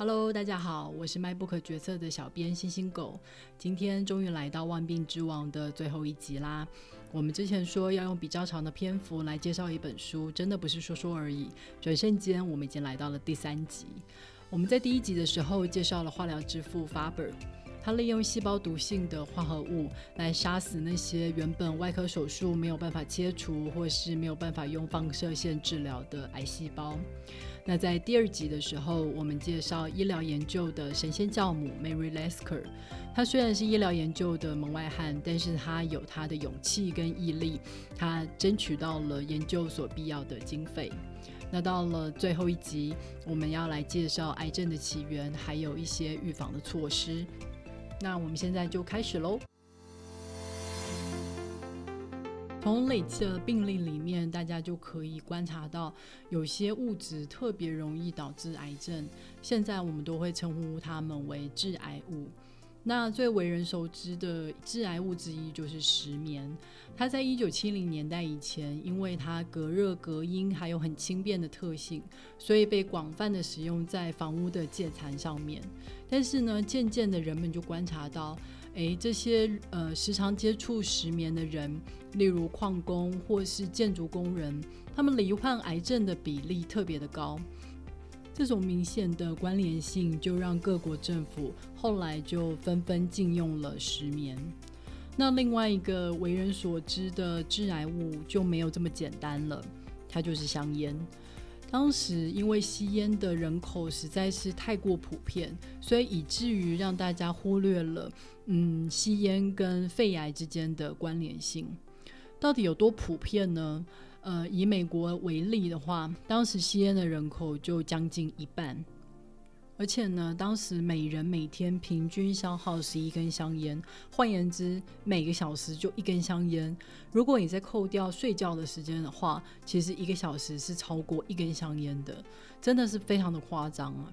Hello，大家好，我是卖不可决策的小编星星狗。今天终于来到《万病之王》的最后一集啦。我们之前说要用比较长的篇幅来介绍一本书，真的不是说说而已。转瞬间，我们已经来到了第三集。我们在第一集的时候介绍了化疗之父 Faber，他利用细胞毒性的化合物来杀死那些原本外科手术没有办法切除，或是没有办法用放射线治疗的癌细胞。那在第二集的时候，我们介绍医疗研究的神仙教母 Mary Lasker。她虽然是医疗研究的门外汉，但是她有她的勇气跟毅力，她争取到了研究所必要的经费。那到了最后一集，我们要来介绍癌症的起源，还有一些预防的措施。那我们现在就开始喽。从累积的病例里面，大家就可以观察到，有些物质特别容易导致癌症。现在我们都会称呼它们为致癌物。那最为人熟知的致癌物之一就是石棉。它在一九七零年代以前，因为它隔热隔音还有很轻便的特性，所以被广泛的使用在房屋的建材上面。但是呢，渐渐的人们就观察到。诶，这些呃时常接触石棉的人，例如矿工或是建筑工人，他们罹患癌症的比例特别的高。这种明显的关联性，就让各国政府后来就纷纷禁用了石棉。那另外一个为人所知的致癌物就没有这么简单了，它就是香烟。当时因为吸烟的人口实在是太过普遍，所以以至于让大家忽略了，嗯，吸烟跟肺癌之间的关联性到底有多普遍呢？呃，以美国为例的话，当时吸烟的人口就将近一半。而且呢，当时每人每天平均消耗十一根香烟，换言之，每个小时就一根香烟。如果你在扣掉睡觉的时间的话，其实一个小时是超过一根香烟的，真的是非常的夸张啊。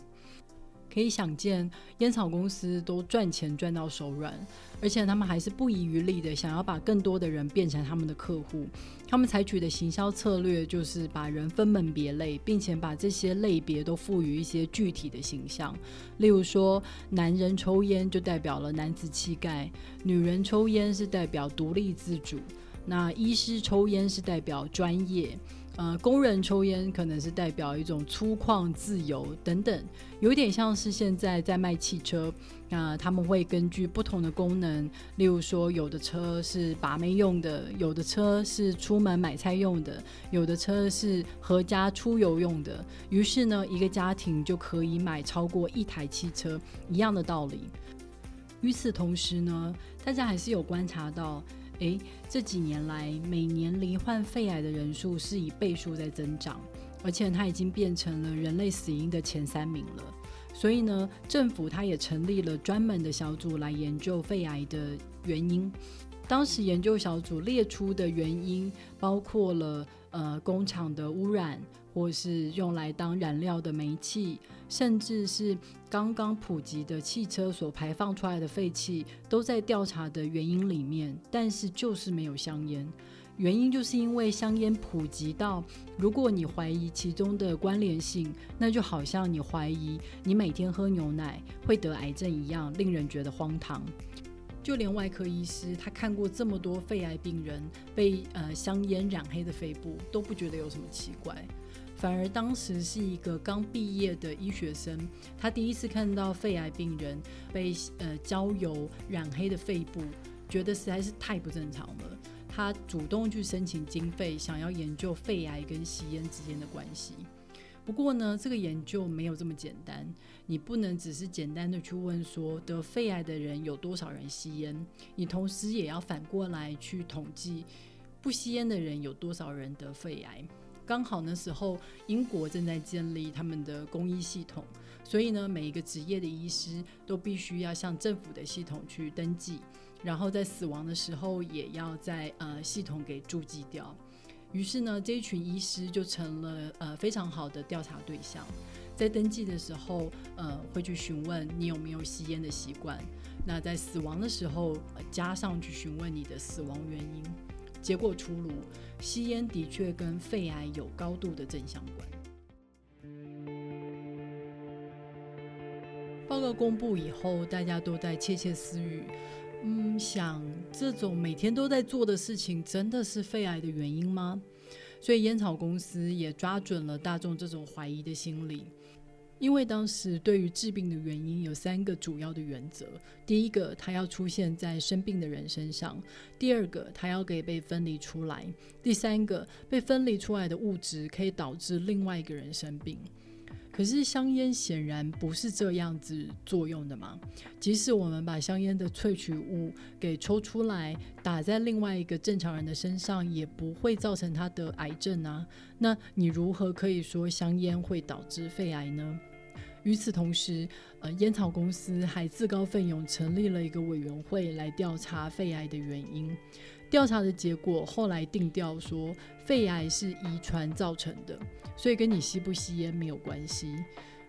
可以想见，烟草公司都赚钱赚到手软，而且他们还是不遗余力的想要把更多的人变成他们的客户。他们采取的行销策略就是把人分门别类，并且把这些类别都赋予一些具体的形象。例如说，男人抽烟就代表了男子气概，女人抽烟是代表独立自主，那医师抽烟是代表专业。呃，工人抽烟可能是代表一种粗犷、自由等等，有点像是现在在卖汽车，那他们会根据不同的功能，例如说，有的车是把妹用的，有的车是出门买菜用的，有的车是合家出游用的。于是呢，一个家庭就可以买超过一台汽车，一样的道理。与此同时呢，大家还是有观察到。诶，这几年来，每年罹患肺癌的人数是以倍数在增长，而且它已经变成了人类死因的前三名了。所以呢，政府它也成立了专门的小组来研究肺癌的原因。当时研究小组列出的原因包括了呃工厂的污染，或是用来当燃料的煤气，甚至是刚刚普及的汽车所排放出来的废气，都在调查的原因里面。但是就是没有香烟，原因就是因为香烟普及到，如果你怀疑其中的关联性，那就好像你怀疑你每天喝牛奶会得癌症一样，令人觉得荒唐。就连外科医师，他看过这么多肺癌病人被呃香烟染黑的肺部，都不觉得有什么奇怪。反而当时是一个刚毕业的医学生，他第一次看到肺癌病人被呃焦油染黑的肺部，觉得实在是太不正常了。他主动去申请经费，想要研究肺癌跟吸烟之间的关系。不过呢，这个研究没有这么简单。你不能只是简单的去问说得肺癌的人有多少人吸烟，你同时也要反过来去统计不吸烟的人有多少人得肺癌。刚好那时候英国正在建立他们的公益系统，所以呢，每一个职业的医师都必须要向政府的系统去登记，然后在死亡的时候也要在呃系统给注记掉。于是呢，这一群医师就成了呃非常好的调查对象。在登记的时候，呃，会去询问你有没有吸烟的习惯。那在死亡的时候，加上去询问你的死亡原因。结果出炉，吸烟的确跟肺癌有高度的正相关。报告公布以后，大家都在窃窃私语，嗯，想这种每天都在做的事情，真的是肺癌的原因吗？所以烟草公司也抓准了大众这种怀疑的心理。因为当时对于治病的原因有三个主要的原则：第一个，它要出现在生病的人身上；第二个，它要给被分离出来；第三个，被分离出来的物质可以导致另外一个人生病。可是香烟显然不是这样子作用的嘛。即使我们把香烟的萃取物给抽出来，打在另外一个正常人的身上，也不会造成他得癌症啊。那你如何可以说香烟会导致肺癌呢？与此同时，呃，烟草公司还自告奋勇成立了一个委员会来调查肺癌的原因。调查的结果后来定调说，肺癌是遗传造成的，所以跟你吸不吸烟没有关系。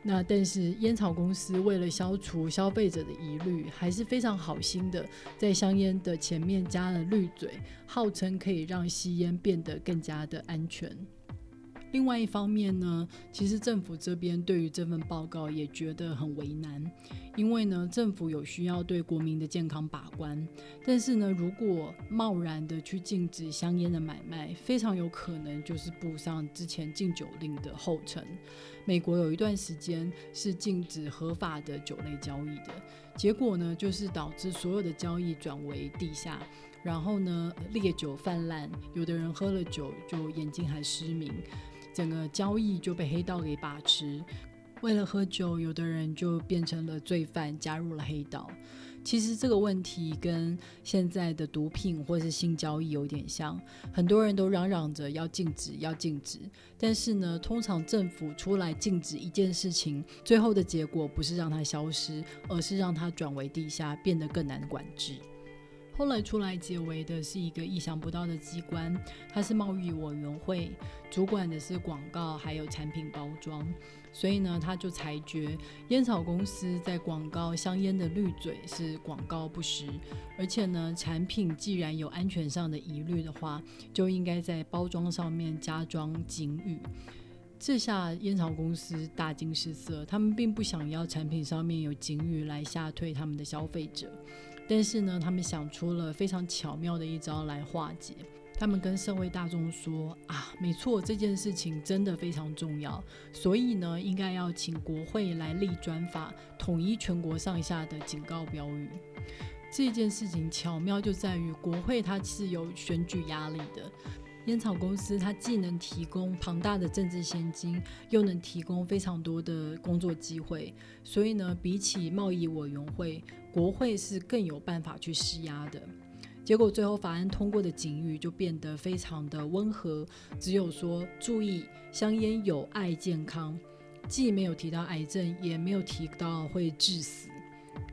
那但是烟草公司为了消除消费者的疑虑，还是非常好心的，在香烟的前面加了滤嘴，号称可以让吸烟变得更加的安全。另外一方面呢，其实政府这边对于这份报告也觉得很为难，因为呢，政府有需要对国民的健康把关，但是呢，如果贸然的去禁止香烟的买卖，非常有可能就是步上之前禁酒令的后尘。美国有一段时间是禁止合法的酒类交易的，结果呢，就是导致所有的交易转为地下，然后呢，烈酒泛滥，有的人喝了酒就眼睛还失明。整个交易就被黑道给把持，为了喝酒，有的人就变成了罪犯，加入了黑道。其实这个问题跟现在的毒品或是性交易有点像，很多人都嚷嚷着要禁止，要禁止。但是呢，通常政府出来禁止一件事情，最后的结果不是让它消失，而是让它转为地下，变得更难管制。后来出来解围的是一个意想不到的机关，它是贸易委员会，主管的是广告还有产品包装，所以呢，他就裁决烟草公司在广告香烟的滤嘴是广告不实，而且呢，产品既然有安全上的疑虑的话，就应该在包装上面加装警语。这下烟草公司大惊失色，他们并不想要产品上面有警语来吓退他们的消费者。但是呢，他们想出了非常巧妙的一招来化解。他们跟社会大众说：“啊，没错，这件事情真的非常重要，所以呢，应该要请国会来立专法，统一全国上下的警告标语。”这件事情巧妙就在于，国会它是有选举压力的。烟草公司它既能提供庞大的政治现金，又能提供非常多的工作机会，所以呢，比起贸易委员会，国会是更有办法去施压的。结果最后法案通过的警语就变得非常的温和，只有说注意香烟有害健康，既没有提到癌症，也没有提到会致死。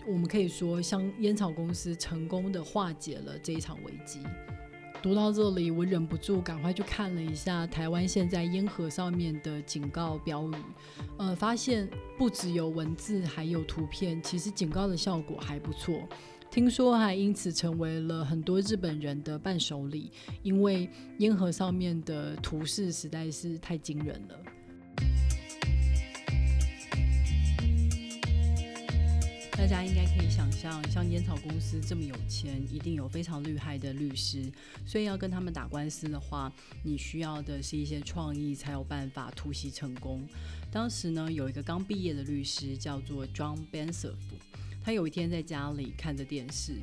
我们可以说，香烟草公司成功的化解了这一场危机。读到这里，我忍不住赶快去看了一下台湾现在烟盒上面的警告标语，呃，发现不只有文字，还有图片，其实警告的效果还不错。听说还因此成为了很多日本人的伴手礼，因为烟盒上面的图示实在是太惊人了。大家应该可以想象，像烟草公司这么有钱，一定有非常厉害的律师。所以要跟他们打官司的话，你需要的是一些创意，才有办法突袭成功。当时呢，有一个刚毕业的律师叫做 John Bensoff，他有一天在家里看着电视。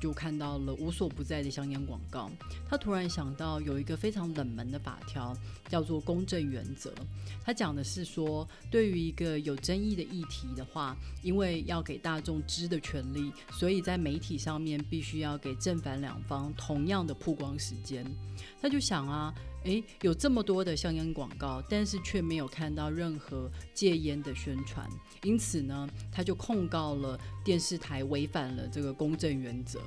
就看到了无所不在的香烟广告，他突然想到有一个非常冷门的法条，叫做公正原则。他讲的是说，对于一个有争议的议题的话，因为要给大众知的权利，所以在媒体上面必须要给正反两方同样的曝光时间。他就想啊。诶，有这么多的香烟广告，但是却没有看到任何戒烟的宣传，因此呢，他就控告了电视台违反了这个公正原则。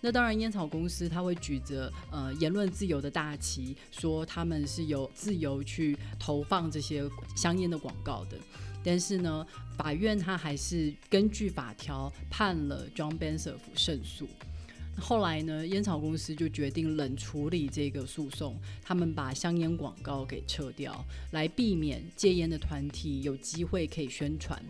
那当然，烟草公司他会举着呃言论自由的大旗，说他们是有自由去投放这些香烟的广告的。但是呢，法院他还是根据法条判了 John Bensoff 胜诉。后来呢，烟草公司就决定冷处理这个诉讼，他们把香烟广告给撤掉，来避免戒烟的团体有机会可以宣传。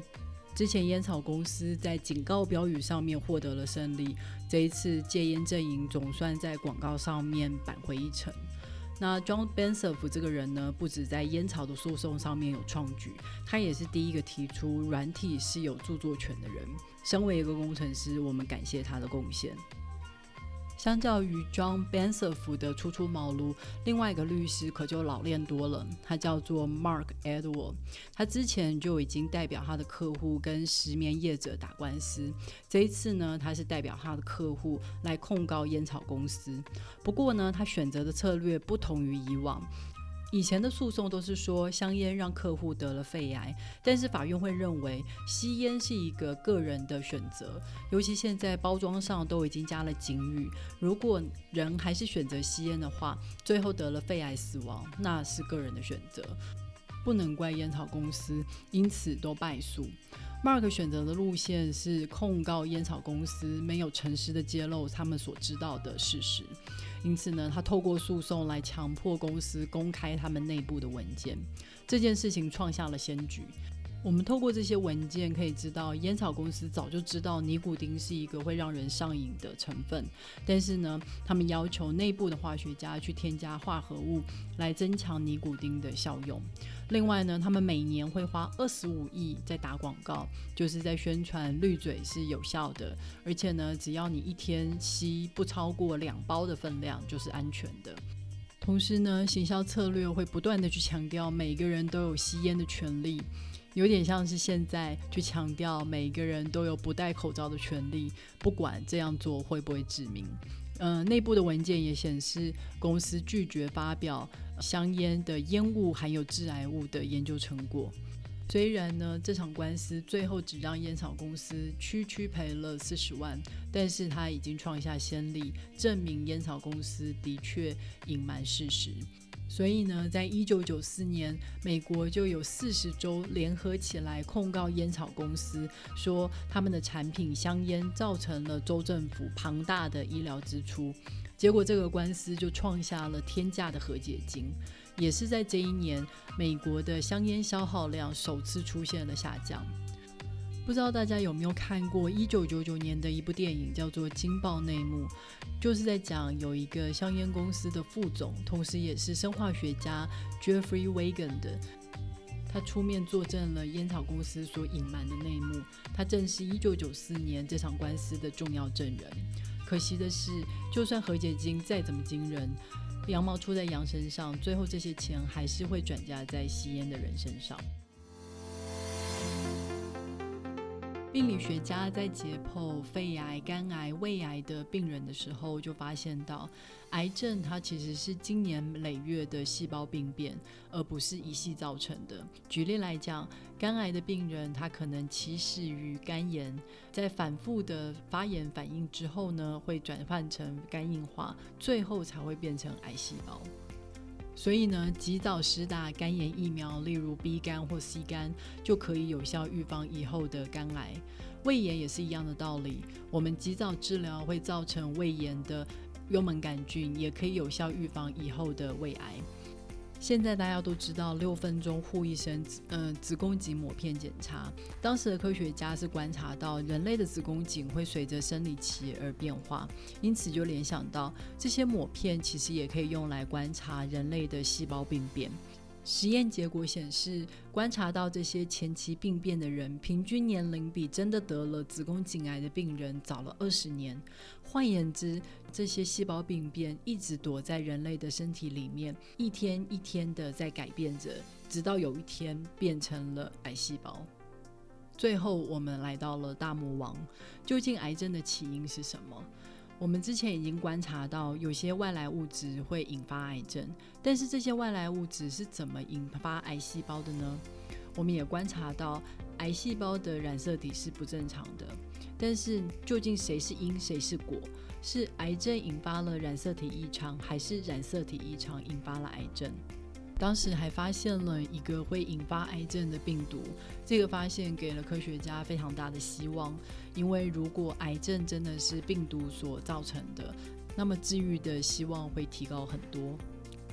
之前烟草公司在警告标语上面获得了胜利，这一次戒烟阵营总算在广告上面扳回一城。那 John Bensoff 这个人呢，不止在烟草的诉讼上面有创举，他也是第一个提出软体是有著作权的人。身为一个工程师，我们感谢他的贡献。相较于 John Bensoff 的初出茅庐，另外一个律师可就老练多了。他叫做 Mark Edward，他之前就已经代表他的客户跟石棉业者打官司。这一次呢，他是代表他的客户来控告烟草公司。不过呢，他选择的策略不同于以往。以前的诉讼都是说香烟让客户得了肺癌，但是法院会认为吸烟是一个个人的选择，尤其现在包装上都已经加了警语，如果人还是选择吸烟的话，最后得了肺癌死亡，那是个人的选择，不能怪烟草公司，因此都败诉。Mark 选择的路线是控告烟草公司没有诚实的揭露他们所知道的事实。因此呢，他透过诉讼来强迫公司公开他们内部的文件，这件事情创下了先举。我们透过这些文件可以知道，烟草公司早就知道尼古丁是一个会让人上瘾的成分，但是呢，他们要求内部的化学家去添加化合物来增强尼古丁的效用。另外呢，他们每年会花二十五亿在打广告，就是在宣传绿嘴是有效的，而且呢，只要你一天吸不超过两包的分量就是安全的。同时呢，行销策略会不断的去强调每个人都有吸烟的权利。有点像是现在去强调每个人都有不戴口罩的权利，不管这样做会不会致命。嗯，内部的文件也显示，公司拒绝发表香烟的烟雾含有致癌物的研究成果。虽然呢，这场官司最后只让烟草公司区区赔了四十万，但是他已经创下先例，证明烟草公司的确隐瞒事实。所以呢，在一九九四年，美国就有四十州联合起来控告烟草公司，说他们的产品香烟造成了州政府庞大的医疗支出。结果这个官司就创下了天价的和解金。也是在这一年，美国的香烟消耗量首次出现了下降。不知道大家有没有看过一九九九年的一部电影，叫做《惊爆内幕》，就是在讲有一个香烟公司的副总，同时也是生化学家 Jeffrey Wagen 的，他出面作证了烟草公司所隐瞒的内幕，他正是一九九四年这场官司的重要证人。可惜的是，就算和解金再怎么惊人，羊毛出在羊身上，最后这些钱还是会转嫁在吸烟的人身上。病理学家在解剖肺癌、肝癌、胃癌的病人的时候，就发现到，癌症它其实是经年累月的细胞病变，而不是一系造成的。举例来讲，肝癌的病人他可能起始于肝炎，在反复的发炎反应之后呢，会转换成肝硬化，最后才会变成癌细胞。所以呢，及早施打肝炎疫苗，例如 B 肝或 C 肝，就可以有效预防以后的肝癌。胃炎也是一样的道理，我们及早治疗会造成胃炎的幽门杆菌，也可以有效预防以后的胃癌。现在大家都知道六分钟护一生，嗯，子宫颈抹片检查。当时的科学家是观察到人类的子宫颈会随着生理期而变化，因此就联想到这些抹片其实也可以用来观察人类的细胞病变。实验结果显示，观察到这些前期病变的人，平均年龄比真的得了子宫颈癌的病人早了二十年。换言之，这些细胞病变一直躲在人类的身体里面，一天一天的在改变着，直到有一天变成了癌细胞。最后，我们来到了大魔王，究竟癌症的起因是什么？我们之前已经观察到，有些外来物质会引发癌症，但是这些外来物质是怎么引发癌细胞的呢？我们也观察到，癌细胞的染色体是不正常的，但是究竟谁是因谁是果？是癌症引发了染色体异常，还是染色体异常引发了癌症？当时还发现了一个会引发癌症的病毒，这个发现给了科学家非常大的希望，因为如果癌症真的是病毒所造成的，那么治愈的希望会提高很多。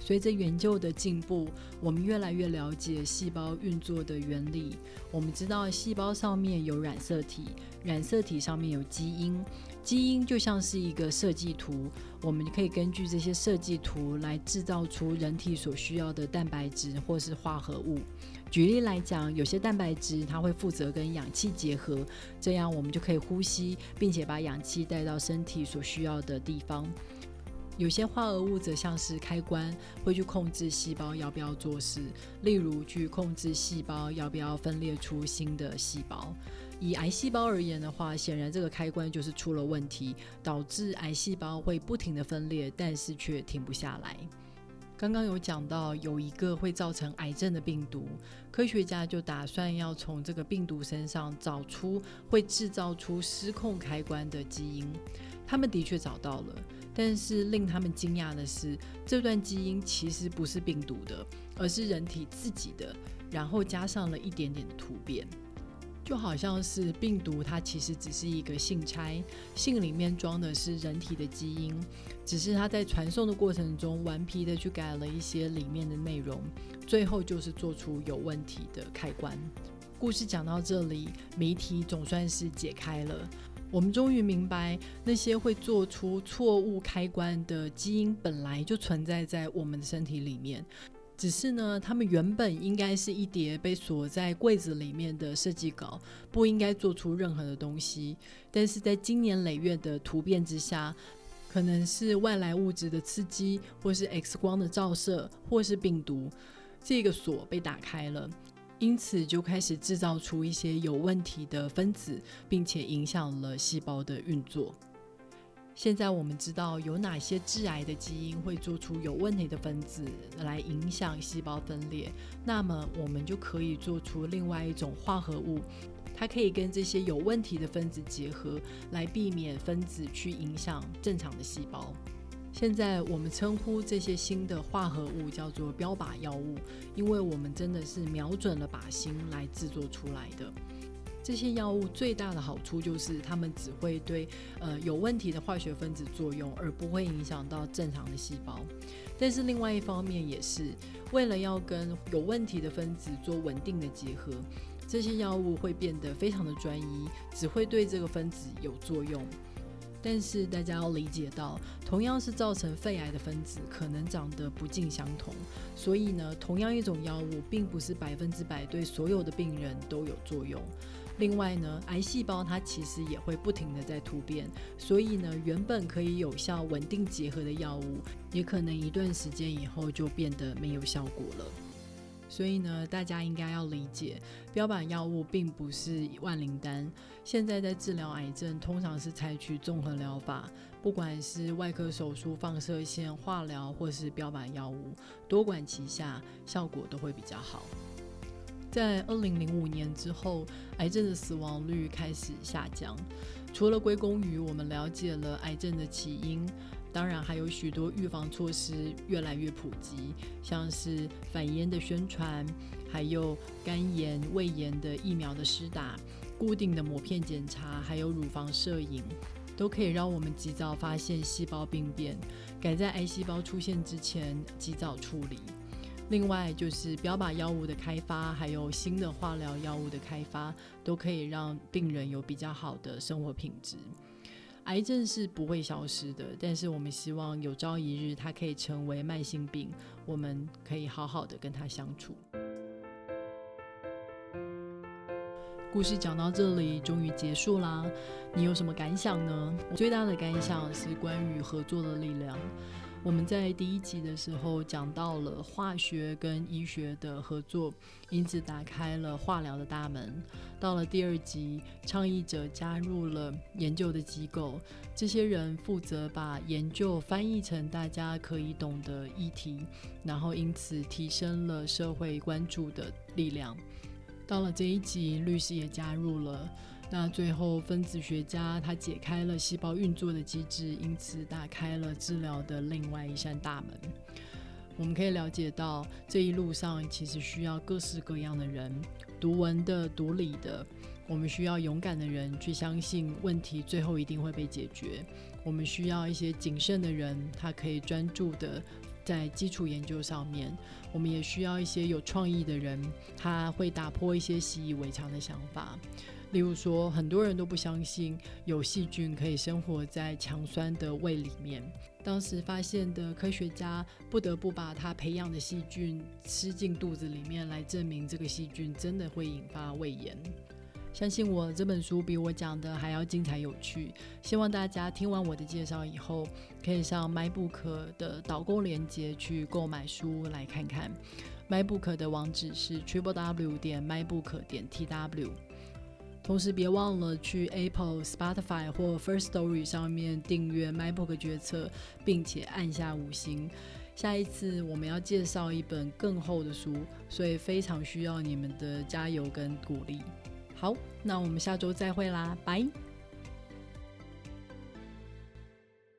随着研究的进步，我们越来越了解细胞运作的原理。我们知道细胞上面有染色体，染色体上面有基因，基因就像是一个设计图，我们可以根据这些设计图来制造出人体所需要的蛋白质或是化合物。举例来讲，有些蛋白质它会负责跟氧气结合，这样我们就可以呼吸，并且把氧气带到身体所需要的地方。有些化合物则像是开关，会去控制细胞要不要做事，例如去控制细胞要不要分裂出新的细胞。以癌细胞而言的话，显然这个开关就是出了问题，导致癌细胞会不停的分裂，但是却停不下来。刚刚有讲到有一个会造成癌症的病毒，科学家就打算要从这个病毒身上找出会制造出失控开关的基因。他们的确找到了，但是令他们惊讶的是，这段基因其实不是病毒的，而是人体自己的，然后加上了一点点的突变。就好像是病毒，它其实只是一个信差，信里面装的是人体的基因，只是它在传送的过程中顽皮的去改了一些里面的内容，最后就是做出有问题的开关。故事讲到这里，谜题总算是解开了，我们终于明白那些会做出错误开关的基因本来就存在在我们的身体里面。只是呢，他们原本应该是一叠被锁在柜子里面的设计稿，不应该做出任何的东西。但是在经年累月的突变之下，可能是外来物质的刺激，或是 X 光的照射，或是病毒，这个锁被打开了，因此就开始制造出一些有问题的分子，并且影响了细胞的运作。现在我们知道有哪些致癌的基因会做出有问题的分子来影响细胞分裂，那么我们就可以做出另外一种化合物，它可以跟这些有问题的分子结合，来避免分子去影响正常的细胞。现在我们称呼这些新的化合物叫做标靶药物，因为我们真的是瞄准了靶心来制作出来的。这些药物最大的好处就是，它们只会对呃有问题的化学分子作用，而不会影响到正常的细胞。但是另外一方面也是，为了要跟有问题的分子做稳定的结合，这些药物会变得非常的专一，只会对这个分子有作用。但是大家要理解到，同样是造成肺癌的分子，可能长得不尽相同。所以呢，同样一种药物，并不是百分之百对所有的病人都有作用。另外呢，癌细胞它其实也会不停的在突变，所以呢，原本可以有效稳定结合的药物，也可能一段时间以后就变得没有效果了。所以呢，大家应该要理解，标靶药物并不是万灵丹。现在在治疗癌症，通常是采取综合疗法，不管是外科手术、放射线、化疗，或是标靶药物，多管齐下，效果都会比较好。在二零零五年之后，癌症的死亡率开始下降，除了归功于我们了解了癌症的起因。当然，还有许多预防措施越来越普及，像是反烟的宣传，还有肝炎、胃炎的疫苗的施打，固定的膜片检查，还有乳房摄影，都可以让我们及早发现细胞病变，赶在癌细胞出现之前及早处理。另外，就是标靶药物的开发，还有新的化疗药物的开发，都可以让病人有比较好的生活品质。癌症是不会消失的，但是我们希望有朝一日它可以成为慢性病，我们可以好好的跟它相处。故事讲到这里，终于结束啦！你有什么感想呢？我最大的感想是关于合作的力量。我们在第一集的时候讲到了化学跟医学的合作，因此打开了化疗的大门。到了第二集，倡议者加入了研究的机构，这些人负责把研究翻译成大家可以懂的议题，然后因此提升了社会关注的力量。到了这一集，律师也加入了。那最后，分子学家他解开了细胞运作的机制，因此打开了治疗的另外一扇大门。我们可以了解到，这一路上其实需要各式各样的人，读文的、读理的。我们需要勇敢的人去相信问题最后一定会被解决。我们需要一些谨慎的人，他可以专注的在基础研究上面，我们也需要一些有创意的人，他会打破一些习以为常的想法。例如说，很多人都不相信有细菌可以生活在强酸的胃里面。当时发现的科学家不得不把他培养的细菌吃进肚子里面，来证明这个细菌真的会引发胃炎。相信我，这本书比我讲的还要精彩有趣。希望大家听完我的介绍以后，可以上 MyBook 的导购链接去购买书来看看。MyBook 的网址是 triple w 点 mybook 点 tw。同时，别忘了去 Apple、Spotify 或 First Story 上面订阅 MyBook 决策，并且按下五星。下一次我们要介绍一本更厚的书，所以非常需要你们的加油跟鼓励。好，那我们下周再会啦，拜。